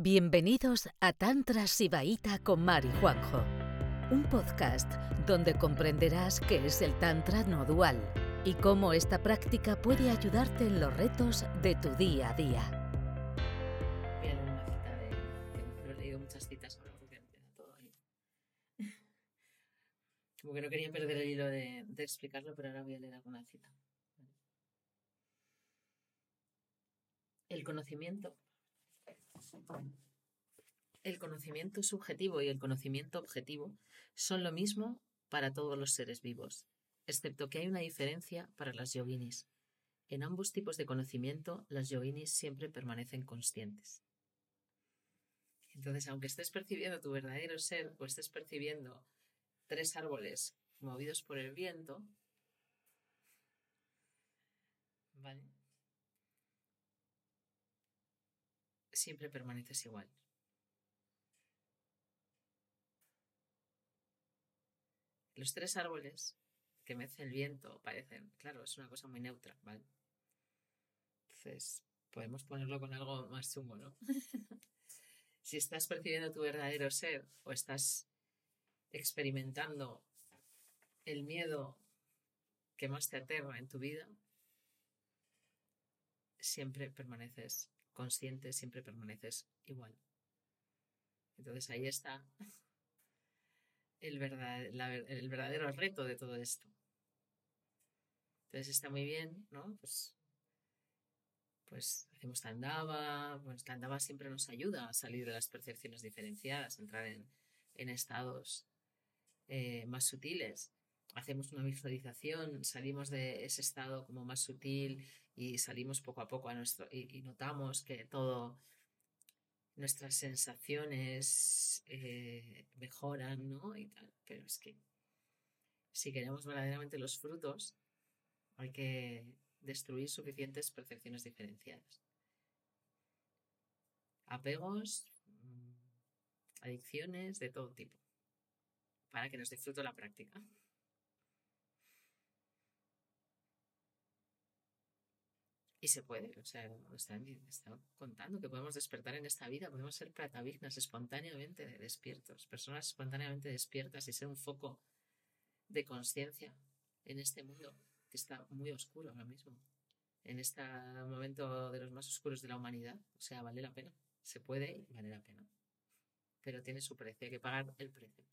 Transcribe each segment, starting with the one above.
Bienvenidos a Tantra Sibaíta con Mari Juanjo, un podcast donde comprenderás qué es el Tantra no dual y cómo esta práctica puede ayudarte en los retos de tu día a día. Voy a leer una cita de. no he leído muchas citas ahora porque me todo ahí. Como que no quería perder el hilo de, de explicarlo, pero ahora voy a leer alguna cita. El conocimiento. El conocimiento subjetivo y el conocimiento objetivo son lo mismo para todos los seres vivos, excepto que hay una diferencia para las yoginis. En ambos tipos de conocimiento, las yoginis siempre permanecen conscientes. Entonces, aunque estés percibiendo tu verdadero ser o estés percibiendo tres árboles movidos por el viento, ¿vale? Siempre permaneces igual. Los tres árboles que mece el viento parecen, claro, es una cosa muy neutra, ¿vale? Entonces, podemos ponerlo con algo más chungo, ¿no? si estás percibiendo tu verdadero ser o estás experimentando el miedo que más te aterra en tu vida, siempre permaneces consciente, siempre permaneces igual. Entonces ahí está el, verdad, el verdadero reto de todo esto. Entonces está muy bien, ¿no? Pues, pues hacemos tandava, pues tandava siempre nos ayuda a salir de las percepciones diferenciadas, entrar en, en estados eh, más sutiles. Hacemos una visualización, salimos de ese estado como más sutil y salimos poco a poco a nuestro y, notamos que todo nuestras sensaciones eh, mejoran, ¿no? Pero es que si queremos verdaderamente los frutos, hay que destruir suficientes percepciones diferenciadas. Apegos, mm, adicciones de todo tipo, para que nos dé fruto la práctica. Se puede, o sea, está, está contando que podemos despertar en esta vida, podemos ser pratavignas espontáneamente despiertos, personas espontáneamente despiertas y ser un foco de conciencia en este mundo que está muy oscuro ahora mismo, en este momento de los más oscuros de la humanidad. O sea, vale la pena, se puede y vale la pena, pero tiene su precio, hay que pagar el precio.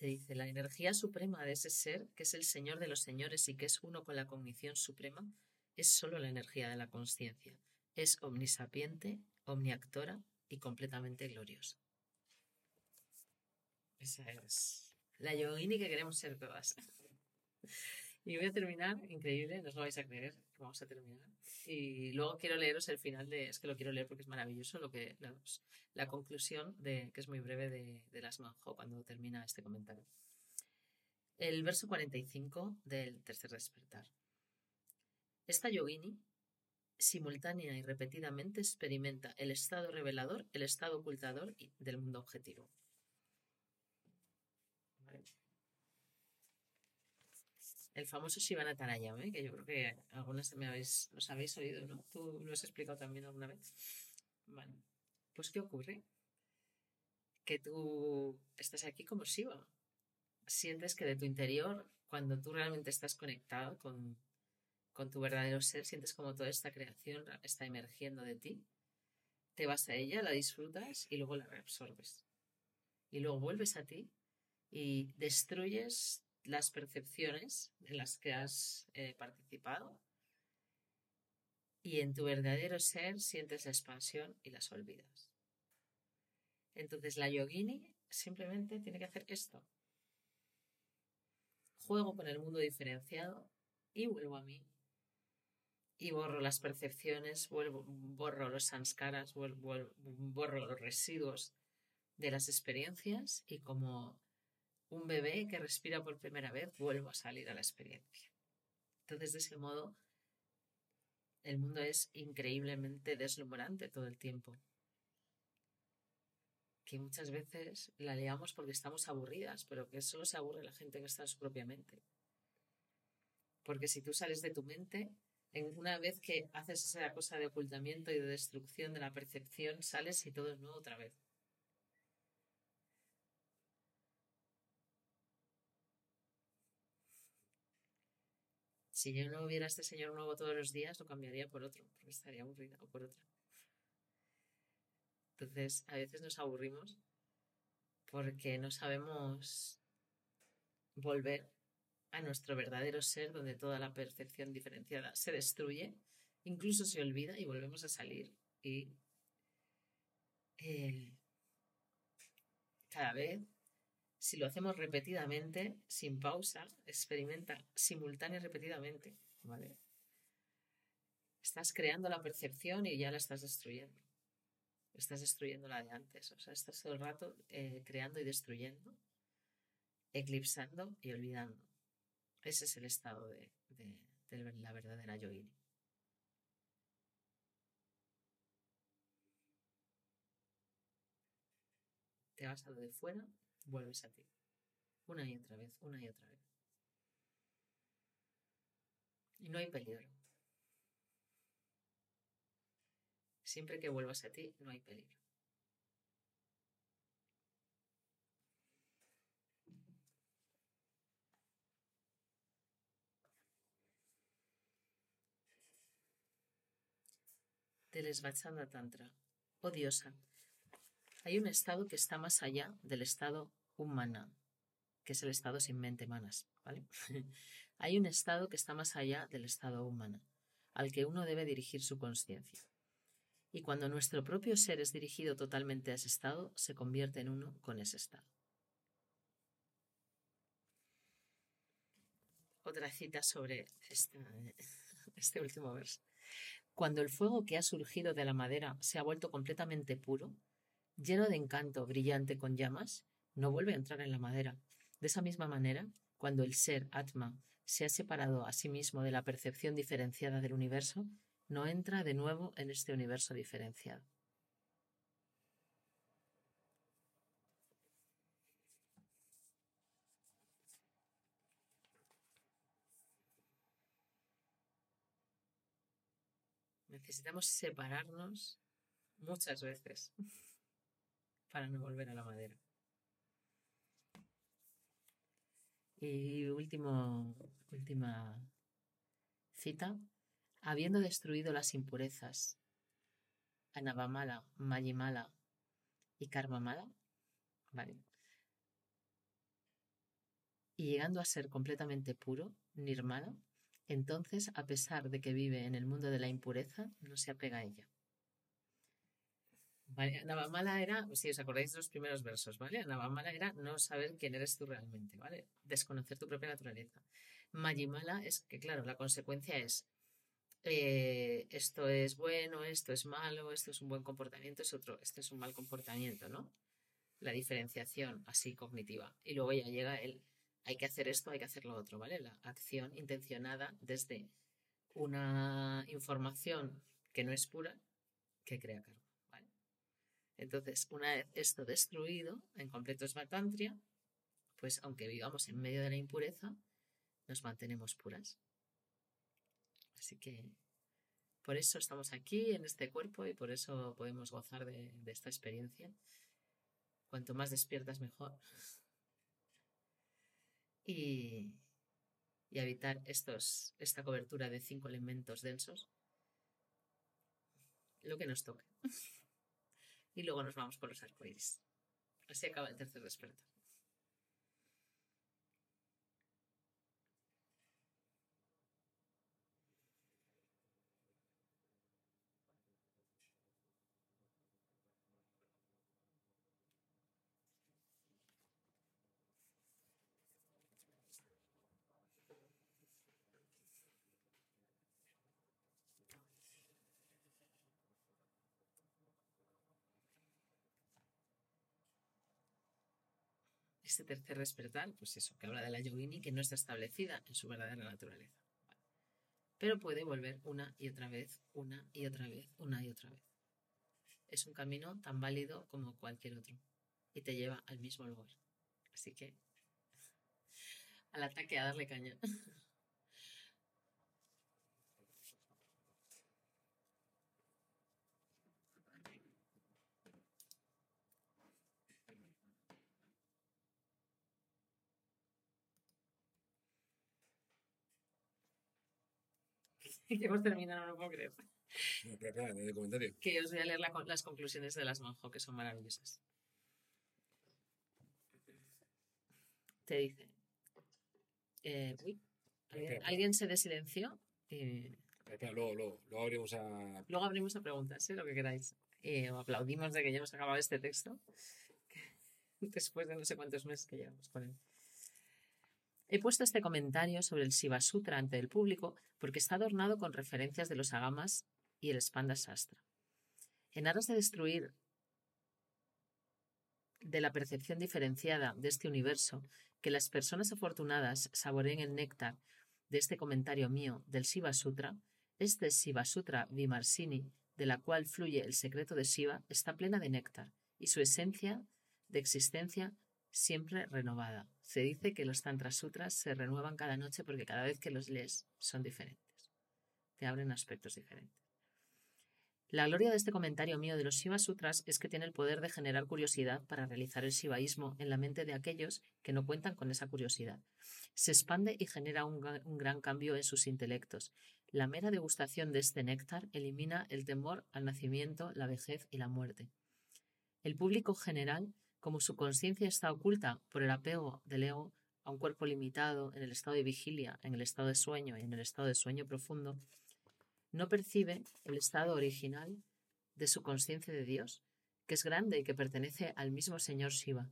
Se dice, la energía suprema de ese ser, que es el Señor de los señores y que es uno con la cognición suprema, es solo la energía de la conciencia. Es omnisapiente, omniactora y completamente gloriosa. Esa es la yogini que queremos ser todas. Y voy a terminar, increíble, no os lo vais a creer, vamos a terminar. Y luego quiero leeros el final de, es que lo quiero leer porque es maravilloso, lo que, la conclusión de, que es muy breve de, las Manjo cuando termina este comentario. El verso 45 del tercer despertar. Esta yogini simultánea y repetidamente experimenta el estado revelador, el estado ocultador del mundo objetivo. El famoso Shivanatarayam, ¿eh? que yo creo que algunas me habéis, los habéis oído, ¿no? ¿Tú lo has explicado también alguna vez? Vale. Pues, ¿qué ocurre? Que tú estás aquí como Shiva. Sientes que de tu interior, cuando tú realmente estás conectado con, con tu verdadero ser, sientes como toda esta creación está emergiendo de ti. Te vas a ella, la disfrutas y luego la reabsorbes. Y luego vuelves a ti y destruyes las percepciones en las que has eh, participado y en tu verdadero ser sientes la expansión y las olvidas. Entonces la yogini simplemente tiene que hacer esto. Juego con el mundo diferenciado y vuelvo a mí. Y borro las percepciones, vuelvo, borro los sanskaras, borro los residuos de las experiencias y como un bebé que respira por primera vez, vuelvo a salir a la experiencia. Entonces, de ese modo, el mundo es increíblemente deslumbrante todo el tiempo. Que muchas veces la liamos porque estamos aburridas, pero que solo se aburre la gente que está en su propia mente. Porque si tú sales de tu mente, En una vez que haces esa cosa de ocultamiento y de destrucción de la percepción, sales y todo es nuevo otra vez. Si yo no hubiera este señor nuevo todos los días, lo cambiaría por otro, porque estaría aburrida, o por otra. Entonces, a veces nos aburrimos porque no sabemos volver a nuestro verdadero ser, donde toda la percepción diferenciada se destruye, incluso se olvida y volvemos a salir. Y cada vez, si lo hacemos repetidamente, sin pausa, experimenta simultánea repetidamente, ¿vale? Estás creando la percepción y ya la estás destruyendo. Estás destruyendo la de antes. O sea, estás todo el rato eh, creando y destruyendo, eclipsando y olvidando. Ese es el estado de, la verdadera yogini. Te vas a lo de fuera, vuelves a ti. Una y otra vez, una y otra vez. Y no hay peligro. Siempre que vuelvas a ti, no hay peligro. del Svachanda Tantra. Oh diosa, hay un estado que está más allá del estado humana, que es el estado sin mente manas, ¿vale? hay un estado que está más allá del estado humana, al que uno debe dirigir su conciencia. Y cuando nuestro propio ser es dirigido totalmente a ese estado, se convierte en uno con ese estado. Otra cita sobre este último verso. Cuando el fuego que ha surgido de la madera se ha vuelto completamente puro, lleno de encanto, brillante con llamas, no vuelve a entrar en la madera. De esa misma manera, cuando el ser Atma se ha separado a sí mismo de la percepción diferenciada del universo, no entra de nuevo en este universo diferenciado. necesitamos separarnos muchas veces para no volver a la madera. Y último, última cita. Habiendo destruido las impurezas, Anavamala, Mayimala y Karmamala, ¿vale? Y llegando a ser completamente puro, Nirmala, entonces, a pesar de que vive en el mundo de la impureza, no se apega a ella. ¿Vale? Navamala era, si os acordáis de los primeros versos, ¿vale? Navamala era no saber quién eres tú realmente, ¿vale? Desconocer tu propia naturaleza. Mayimala es que, claro, la consecuencia es eh, esto es bueno, esto es malo, esto es un buen comportamiento, es otro, esto es un mal comportamiento, ¿no? La diferenciación así cognitiva. Y luego ya llega el hay que hacer esto, hay que hacer lo otro, ¿vale? La acción intencionada desde una información que no es pura, que crea ¿vale? Entonces, una vez esto destruido en completo esmatantria, pues aunque vivamos en medio de la impureza, nos mantenemos puras. Así que por eso estamos aquí en este cuerpo y por eso podemos gozar de, esta experiencia. Cuanto más despiertas, mejor y, evitar estos, esta cobertura de cinco elementos densos, lo que nos toque. Y luego nos vamos con los arcoíris. Así acaba el tercer despertar. Este tercer despertar, pues eso, que habla de la yogini que no está establecida en su verdadera naturaleza. Pero puede volver una y otra vez, una y otra vez, una y otra vez. Es un camino tan válido como cualquier otro y te lleva al mismo lugar. Así que al ataque a darle caña. que hemos terminado, no lo puedo creer. Espera, espera, de comentario. Que os voy a leer la- las conclusiones de las Monjo, que son maravillosas. Te dice. eh, uy, ¿alguien, se desilenció? Espera, luego, luego, luego abrimos a. luego abrimos a preguntas, ¿eh? lo que queráis. Eh, o aplaudimos de que ya hemos acabado este texto. Después de no sé cuántos meses que llevamos con él. He puesto este comentario sobre el Shiva Sutra ante el público porque está adornado con referencias de los agamas y el Spanda Sastra. En aras de destruir de la percepción diferenciada de este universo, que las personas afortunadas saboreen el néctar de este comentario mío del Shiva Sutra, este Shiva Sutra Vimarsini, de la cual fluye el secreto de Shiva, está plena de néctar y su esencia de existencia siempre renovada. Se dice que los Tantra Sutras se renuevan cada noche porque cada vez que los lees son diferentes. Te abren aspectos diferentes. La gloria de este comentario mío de los Shiva Sutras es que tiene el poder de generar curiosidad para realizar el shivaísmo en la mente de aquellos que no cuentan con esa curiosidad. Se expande y genera un, un gran cambio en sus intelectos. La mera degustación de este néctar elimina el temor al nacimiento, la vejez y la muerte. El público general, como su conciencia está oculta por el apego del ego a un cuerpo limitado en el estado de vigilia, en el estado de sueño y en el estado de sueño profundo, no percibe el estado original de su conciencia de Dios, que es grande y que pertenece al mismo Señor Shiva.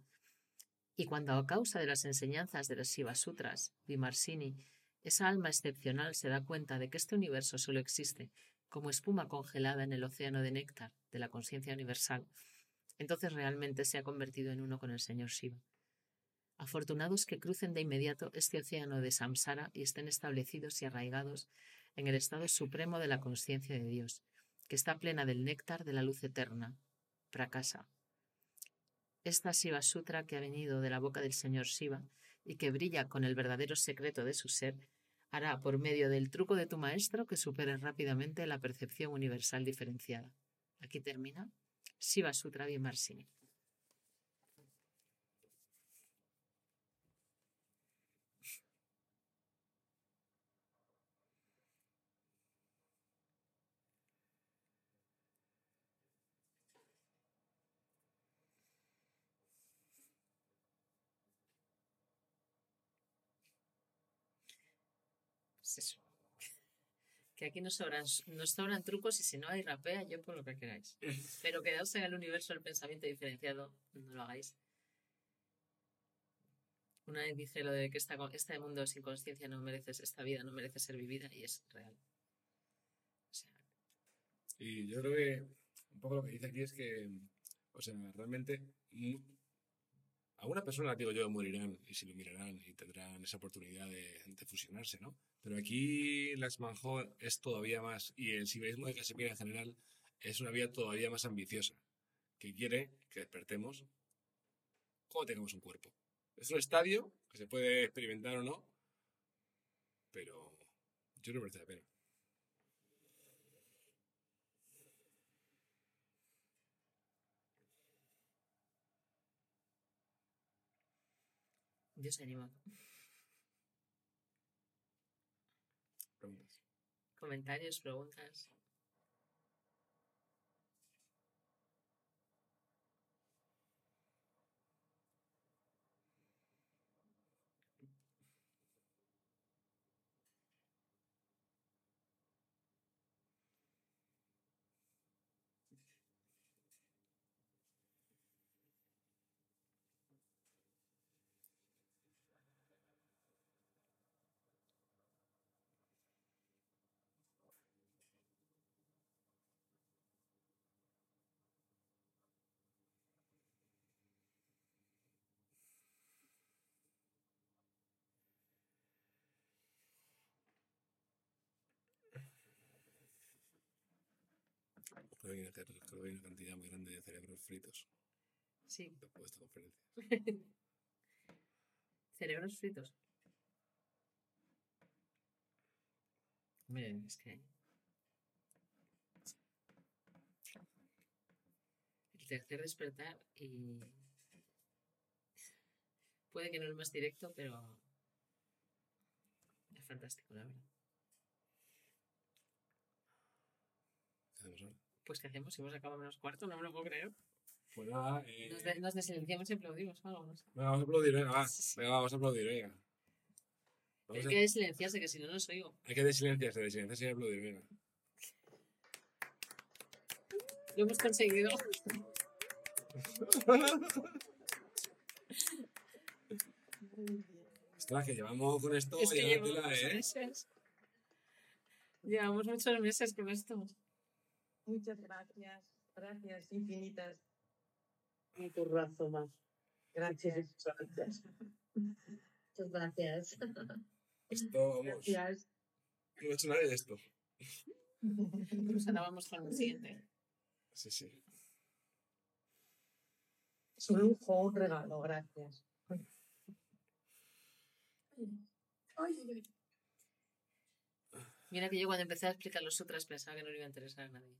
Y cuando a causa de las enseñanzas de los Shiva Sutras, Vimarsini, esa alma excepcional se da cuenta de que este universo solo existe como espuma congelada en el océano de néctar de la conciencia universal, entonces realmente se ha convertido en uno con el Señor Shiva. Afortunados que crucen de inmediato este océano de samsara y estén establecidos y arraigados en el estado supremo de la conciencia de Dios, que está plena del néctar de la luz eterna, prakasa. Esta Shiva Sutra que ha venido de la boca del Señor Shiva y que brilla con el verdadero secreto de su ser, hará por medio del truco de tu maestro que superes rápidamente la percepción universal diferenciada. Aquí termina Shiva Sutra Vimarsini. Pues eso. Que aquí nos sobran, nos sobran trucos y si no hay rapea, yo por lo que queráis. Pero quedaos en el universo del pensamiento diferenciado, no lo hagáis. Una vez dije lo de que esta, este mundo sin conciencia no merece, esta vida no merece ser vivida y es real. O sea, Y yo creo que un poco lo que dice aquí es que, o sea, realmente algunas personas, digo yo, morirán y se iluminarán y tendrán esa oportunidad de, de fusionarse, ¿no? Pero aquí las es todavía más, y el siberismo de Casemira en general es una vía todavía más ambiciosa, que quiere que despertemos cuando tengamos un cuerpo. Es un estadio que se puede experimentar o no, pero yo que merece la pena. Dios anima. Comentarios, preguntas. Creo que hay una, creo que hay una cantidad muy grande de cerebros fritos Sí, después de esta conferencia. cerebros fritos. Miren, es que. El tercer despertar y. Puede que no es más directo, pero. Es fantástico, la verdad. Hacemos ahora? Pues, ¿qué hacemos? Si hemos acabado menos cuarto, no me lo puedo creer. Pues nada, eh, Nos, de- nos desilenciamos y aplaudimos algo, no sé. venga, vamos a aplaudir, venga, va. Venga, vamos a aplaudir, venga. Vamos Hay a- que desilenciarse, que si no, no os oigo. hay que desilenciarse, desilenciarse y aplaudir, venga. Lo hemos conseguido. Ostras, que llevamos con esto es que ya llevamos tela, ¿eh? meses. Llevamos muchos meses con esto. Muchas gracias. Gracias infinitas. Un currazo más. Gracias. Muchas gracias. Esto, vamos, Gracias. no ha hecho nadie de esto. Pues ahora vamos con el siguiente. Sí, sí. Es un lujo, un regalo. Gracias. Mira que yo cuando empecé a explicar los sutras pensaba que no le iba a interesar a nadie.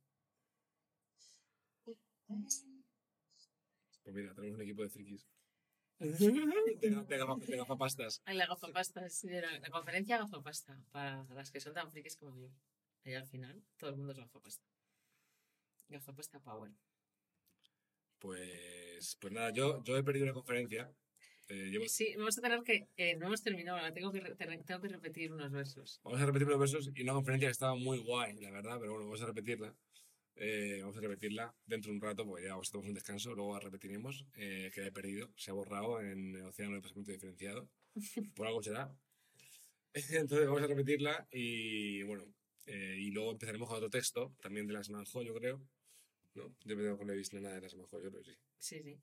Pues mira, tenemos un equipo de frikis. De, ga- de, gafa- de gafapastas. Ay, la gafapasta, sí, era la conferencia gafapasta, para las que son tan frikis como yo. Y al final, todo el mundo es gafapasta. Gafapasta Power. Pues, pues nada, yo, yo he perdido una conferencia. Eh, llevo- Sí, vamos a tener que. eh, no hemos terminado, ahora tengo que, re- tengo que repetir unos versos. Vamos a repetir los versos y una conferencia que estaba muy guay, la verdad, pero bueno, vamos a repetirla. Eh, vamos a repetirla dentro de un rato, porque ya a tomar un descanso, luego la repetiremos, eh, que la he perdido, se ha borrado en el océano de pensamiento diferenciado, por algo será. Entonces vamos a repetirla y bueno, eh, y luego empezaremos con otro texto, también de las Manjo, yo creo. ¿No? Yo me tengo he visto nada de las Manjo, yo creo que sí. Sí, sí.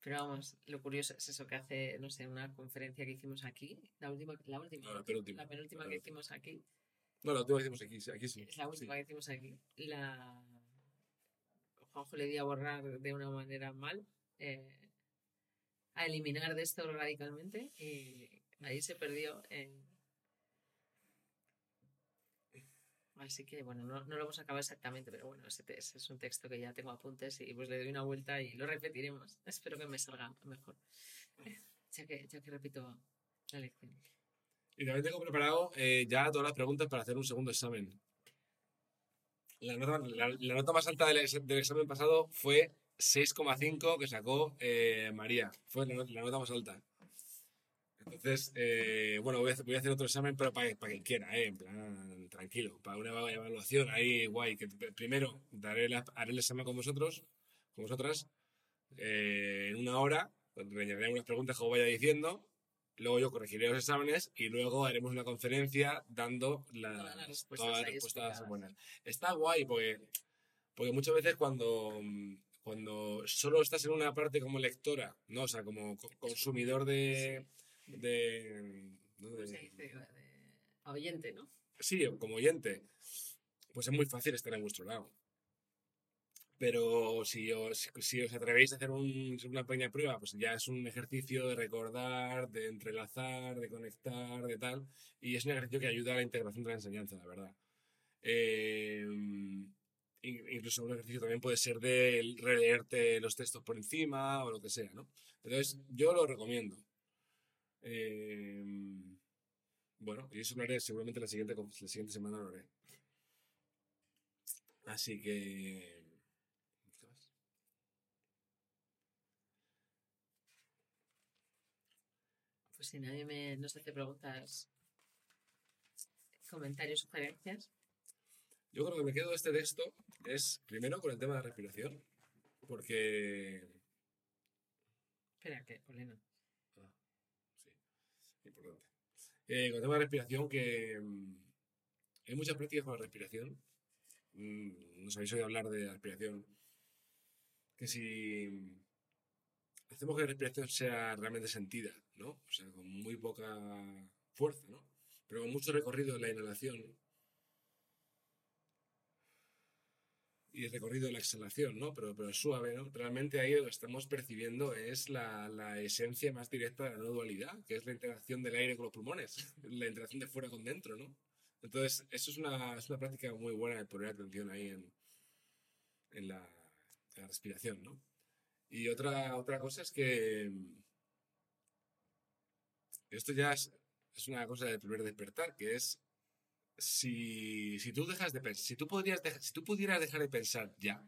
Pero vamos, lo curioso es eso que hace, no sé, una conferencia que hicimos aquí, la última, la última, No, la penúltima. La penúltima La que hicimos aquí. No, la última que hicimos aquí, aquí sí. Es la última sí. que hicimos aquí. La... Juanjo le di a borrar de una manera mal, eh, a eliminar de esto radicalmente y ahí se perdió. en- Así que bueno, no, no lo hemos acabado exactamente, pero bueno, ese, ese es un texto que ya tengo apuntes y pues le doy una vuelta y lo repetiremos. Espero que me salga mejor, ya que, ya que repito la lección. Y también tengo preparado eh, ya todas las preguntas para hacer un segundo examen. La nota, la, nota más alta del, ex- del examen pasado fue 6,5 que sacó eh, María. Fue la, not- la nota más alta. Entonces, eh, bueno, voy a, hacer, otro examen, pero para, para quien quiera, eh, en plan, tranquilo, para una eva- evaluación ahí guay. Que pr- primero daré haré el examen con vosotros, con vosotras, en una hora, rellenaré unas preguntas como vaya diciendo, luego yo corregiré los exámenes y luego haremos una conferencia dando Todas las respuestas todas las respuestas buenas. Está guay porque, porque muchas veces cuando, cuando solo estás en una parte como lectora, ¿no? O sea, como co- consumidor de... de, ¿no? ¿Cómo de-? De- oyente, ¿no? sí, como oyente, pues es muy fácil estar en vuestro lado. Pero si os, si os atrevéis a hacer un- una pequeña prueba, pues ya es un ejercicio de recordar, de entrelazar, de conectar, de tal. Y es un ejercicio que ayuda a la integración de la enseñanza, la verdad. In- incluso un ejercicio también puede ser de releerte los textos por encima o lo que sea, ¿no? Entonces, yo lo recomiendo. Eh, bueno, y eso lo haré seguramente la siguiente, la siguiente semana lo haré. Así que... ¿qué más? Pues si nadie me, nos hace preguntas, comentarios, sugerencias. Yo creo que me quedo de este texto es primero con el tema de la respiración, porque... Espera, que, Olena. Sí, importante. Eh, con el tema de respiración, que mm, hay muchas prácticas con la respiración. Mm, Nos habéis oído hablar de la respiración. Que si mm, hacemos que la respiración sea realmente sentida, ¿no? O sea, con muy poca fuerza, ¿no? Pero con mucho recorrido en la inhalación y el recorrido de la exhalación, ¿no? Pero, pero suave, ¿no? Realmente ahí lo que estamos percibiendo es la, la esencia más directa de la no dualidad, que es la interacción del aire con los pulmones, la interacción de fuera con dentro, ¿no? Entonces, eso es una, es una práctica muy buena de poner atención ahí en, en, la, en la respiración, ¿no? Y otra, otra cosa es que mm, esto ya es, es una cosa del primer despertar, que es si, si tú dejas de pensar, si tú podrías si tú pudieras dejar de pensar ya,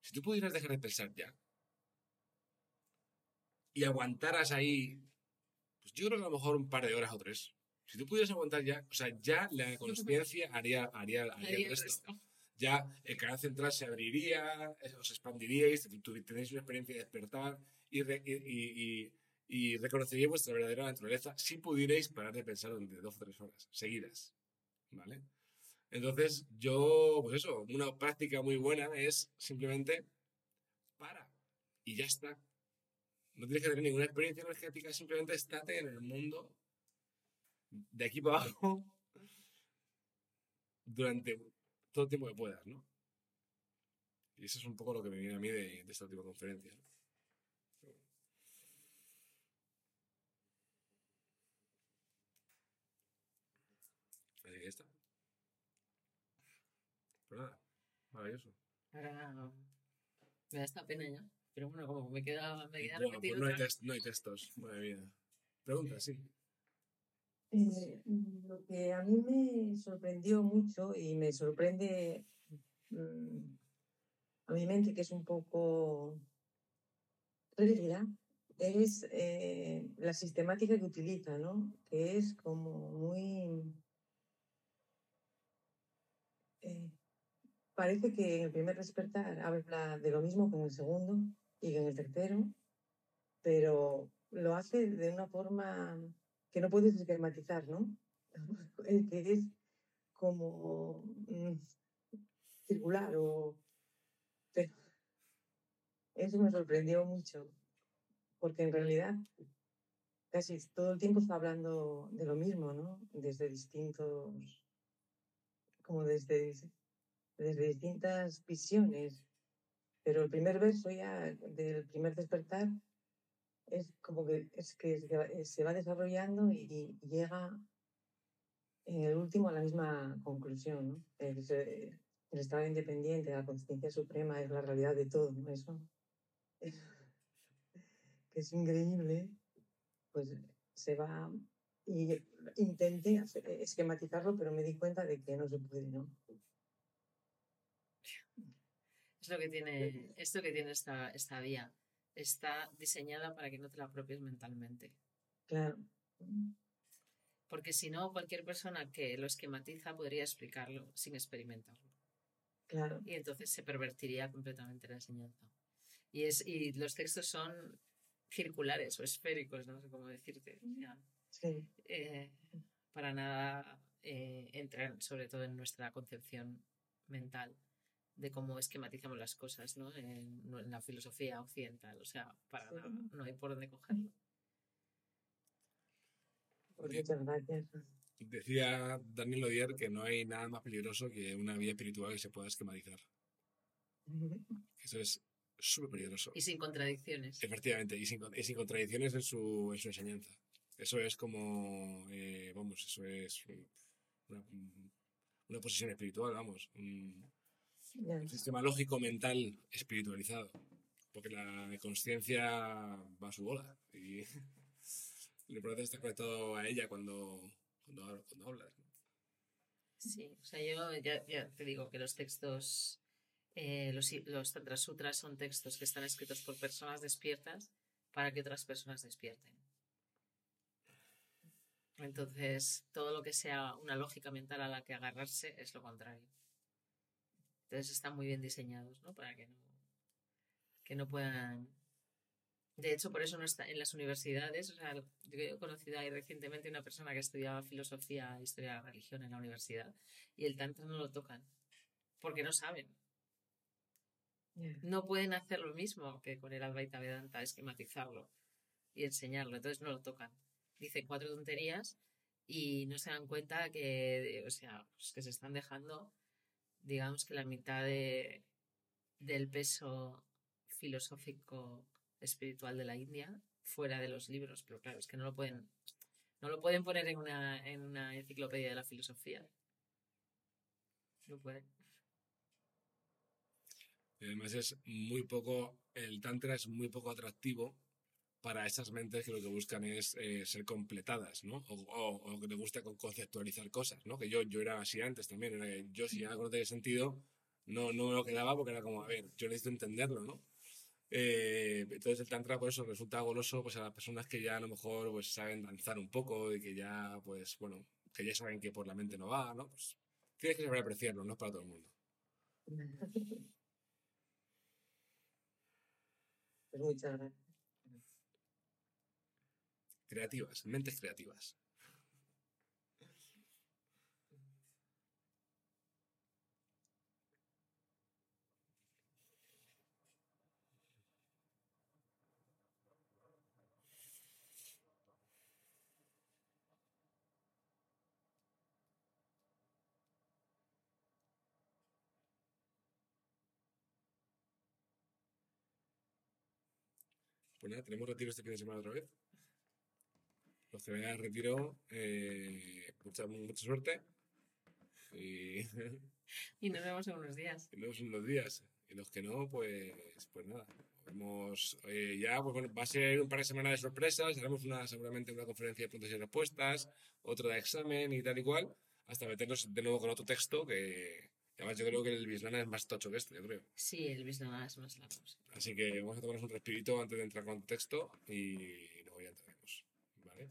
si tú pudieras dejar de pensar ya y aguantaras ahí, pues yo creo que a lo mejor un par de horas o tres. Si tú pudieras aguantar ya, o sea, ya la conciencia haría, haría, haría Haría el el resto. Ya el canal central se abriría, eh, os expandiríais, tenéis una experiencia de despertar y, re- reconoceríais vuestra verdadera naturaleza si pudierais parar de pensar durante dos o tres horas seguidas. ¿Vale? Entonces, yo, pues eso, una práctica muy buena es simplemente para y ya está. No tienes que tener ninguna experiencia energética, simplemente estate en el mundo de aquí para abajo durante todo el tiempo que puedas, ¿no? Y eso es un poco lo que me viene a mí de, de tipo de conferencias. ¿no? Así que ya está. Pues nada, maravilloso. Ahora me da esta pena ya. Pero bueno, como me queda, me queda Bueno, pues no hay, otra. test- no hay textos, madre mía. Pregunta, sí. Eh, lo que a mí me sorprendió mucho y me sorprende mm, a mi mente, que es un poco rígida, es eh, la sistemática que utiliza, ¿no? Que es como muy... eh, parece que en el primer despertar habla de lo mismo que en el segundo y que en el tercero, pero lo hace de una forma que no puedes esquematizar, ¿no? Que es como mm, circular o... eso me sorprendió mucho, porque en realidad casi todo el tiempo está hablando de lo mismo, ¿no? Desde distintos, como desde, desde distintas visiones. Pero el primer verso ya del primer despertar es como que es que se va- se va desarrollando y, llega en el último a la misma conclusión, ¿no? El, estado independiente, la conciencia suprema es la realidad de todo, ¿no? Eso es, increíble, pues se va y intenté hacer- esquematizarlo, pero me di cuenta de que no se puede, ¿no? Es lo que tiene, esto que tiene esta, esta vía. Está diseñada para que no te la apropies mentalmente. Claro. Porque si no, cualquier persona que lo esquematiza podría explicarlo sin experimentarlo. Claro. Y entonces se pervertiría completamente la enseñanza. Y, es, y los textos son circulares o esféricos, no sé cómo decirte. O sea, Sí. eh, para nada eh, entran sobre todo en nuestra concepción mental de cómo esquematizamos las cosas ¿no? en, en la filosofía occidental. O sea, para Sí. nada, no hay por dónde cogerlo. Pues muchas gracias. Decía Daniel Odier que no hay nada más peligroso que una vía espiritual que se pueda esquematizar. Eso es súper peligroso. Y sin contradicciones. Efectivamente, y sin, y sin contradicciones en su, en su enseñanza. Eso es como, eh, vamos, eso es un- una, una posición espiritual, vamos, un, Ya. Un sistema lógico mental espiritualizado. Porque la conciencia va a su bola y lo importante es estar conectado a ella cuando, cuando, hab- cuando hablas. ¿no? Sí, o sea, yo ya, ya te digo que los textos, eh, los, los Tantra Sutras son textos que están escritos por personas despiertas para que otras personas despierten. Entonces, todo lo que sea una lógica mental a la que agarrarse es lo contrario. Entonces, están muy bien diseñados, ¿no? Para que no, que no puedan... De hecho, por eso no está en las universidades. O sea, yo he conocido ahí recientemente una persona que estudiaba filosofía e historia de la religión en la universidad y el tantra no lo tocan porque no saben. No pueden hacer lo mismo que con el Advaita Vedanta, esquematizarlo y enseñarlo. Entonces no lo tocan. Dicen cuatro tonterías y no se dan cuenta que, o sea, pues que se están dejando, digamos que la mitad de, del peso filosófico espiritual de la India fuera de los libros, pero claro, es que no lo pueden, no lo pueden poner en una, en una enciclopedia de la filosofía. No pueden. Además es muy poco, el tantra es muy poco atractivo para esas mentes que lo que buscan es eh, ser completadas, ¿no? O, o, o, que les gusta conceptualizar cosas, ¿no? Que yo, yo era así antes también, era que yo si algo no tenía sentido, no, no me lo quedaba porque era como, a ver, yo necesito entenderlo, ¿no? Eh, entonces el tantra por eso resulta goloso pues a las personas que ya a lo mejor pues saben danzar un poco y que ya pues bueno que ya saben que por la mente no va no pues tienes que saber apreciarlo no es para todo el mundo pues muchas gracias creativas mentes creativas Pues nada, tenemos retiro este fin de semana otra vez. Los que vengan al retiro, eh, mucha, mucha suerte. Y, y nos vemos en unos días. Y nos vemos en unos días. Y los que no, pues, pues nada. Vemos, eh, ya, pues bueno, va a ser un par de semanas de sorpresas. Haremos una, seguramente una conferencia de preguntas y respuestas, otra de examen y tal y cual, hasta meternos de nuevo con otro texto que, Además, yo creo que el Bislana es más tocho que este, yo creo. Sí, el Bislana es más largo. Sí. Así que vamos a tomarnos un respirito antes de entrar con texto y luego ya entraremos. ¿Vale?